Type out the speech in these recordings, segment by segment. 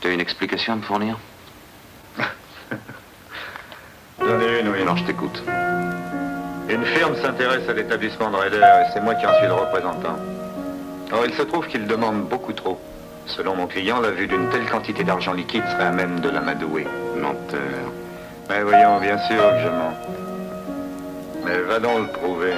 Tu as une explication à me fournir J'en ai une, oui. Alors je t'écoute. Une firme s'intéresse à l'établissement de Raider et c'est moi qui en suis le représentant. Or, il se trouve qu'il demande beaucoup trop. Selon mon client, la vue d'une telle quantité d'argent liquide serait à même de l'amadouer. Menteur. Mais voyons, bien sûr que je mens. Mais va donc le prouver.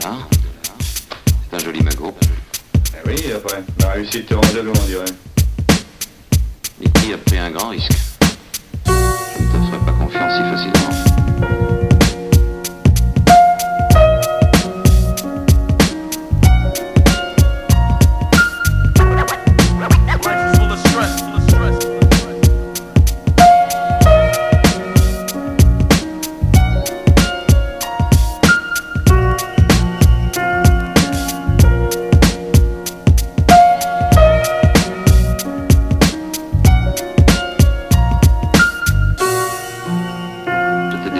C'est un joli magot. Eh oui, après. La réussite te rend jaloux, on dirait. Mickey a pris un grand risque?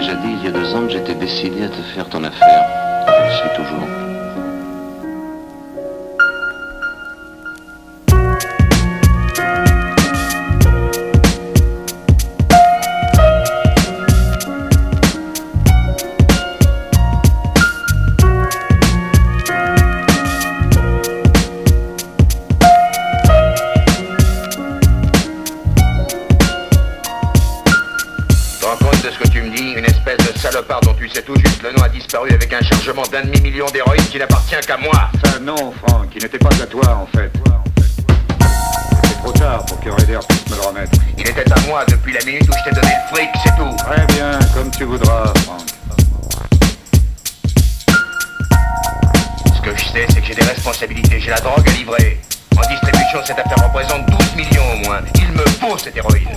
Déjà dit il y a deux ans que j'étais décidé à te faire ton affaire. Je le suis toujours. Salopard dont tu sais tout juste le nom a disparu avec un chargement d'un demi-million d'héroïne qui n'appartient qu'à moi. Ça, non, Franck, il n'était pas à toi, en fait. C'est trop tard pour que Raider puisse me le remettre. Il était à moi depuis la minute où je t'ai donné le fric, c'est tout. Très bien, comme tu voudras, Franck. Ce que je sais, c'est que j'ai des responsabilités, j'ai la drogue à livrer. En distribution, cette affaire représente 12 millions au moins. Il me faut cette héroïne.